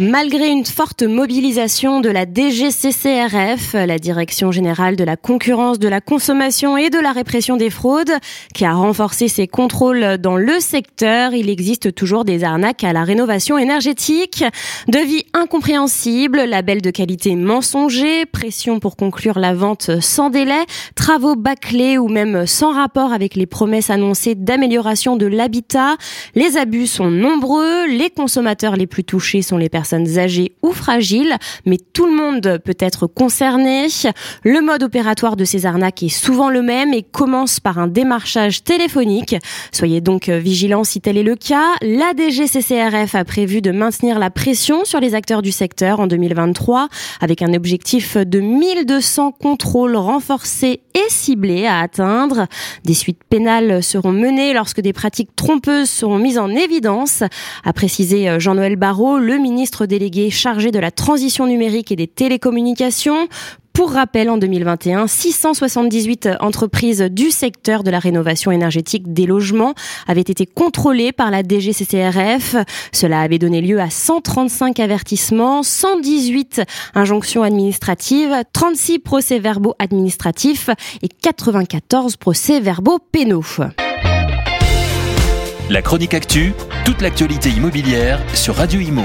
Malgré une forte mobilisation de la DGCCRF, la Direction générale de la concurrence, de la consommation et de la répression des fraudes, qui a renforcé ses contrôles dans le secteur, il existe toujours des arnaques à la rénovation énergétique. Devis incompréhensibles, labels de qualité mensongers, pression pour conclure la vente sans délai, travaux bâclés ou même sans rapport avec les promesses annoncées d'amélioration de l'habitat. Les abus sont nombreux, les consommateurs les plus touchés sont les personnes âgées ou fragiles, mais tout le monde peut être concerné. Le mode opératoire de ces arnaques est souvent le même et commence par un démarchage téléphonique. Soyez donc vigilants si tel est le cas. La DGCCRF a prévu de maintenir la pression sur les acteurs du secteur en 2023 avec un objectif de 1200 contrôles renforcés et ciblés à atteindre. Des suites pénales seront menées lorsque des pratiques trompeuses seront mises en évidence, a précisé Jean-Noël Barrot, le ministre délégué chargé de la transition numérique et des télécommunications. Pour rappel, en 2021, 678 entreprises du secteur de la rénovation énergétique des logements avaient été contrôlées par la DGCCRF. Cela avait donné lieu à 135 avertissements, 118 injonctions administratives, 36 procès-verbaux administratifs et 94 procès-verbaux pénaux. La chronique actu, toute l'actualité immobilière sur Radio Imo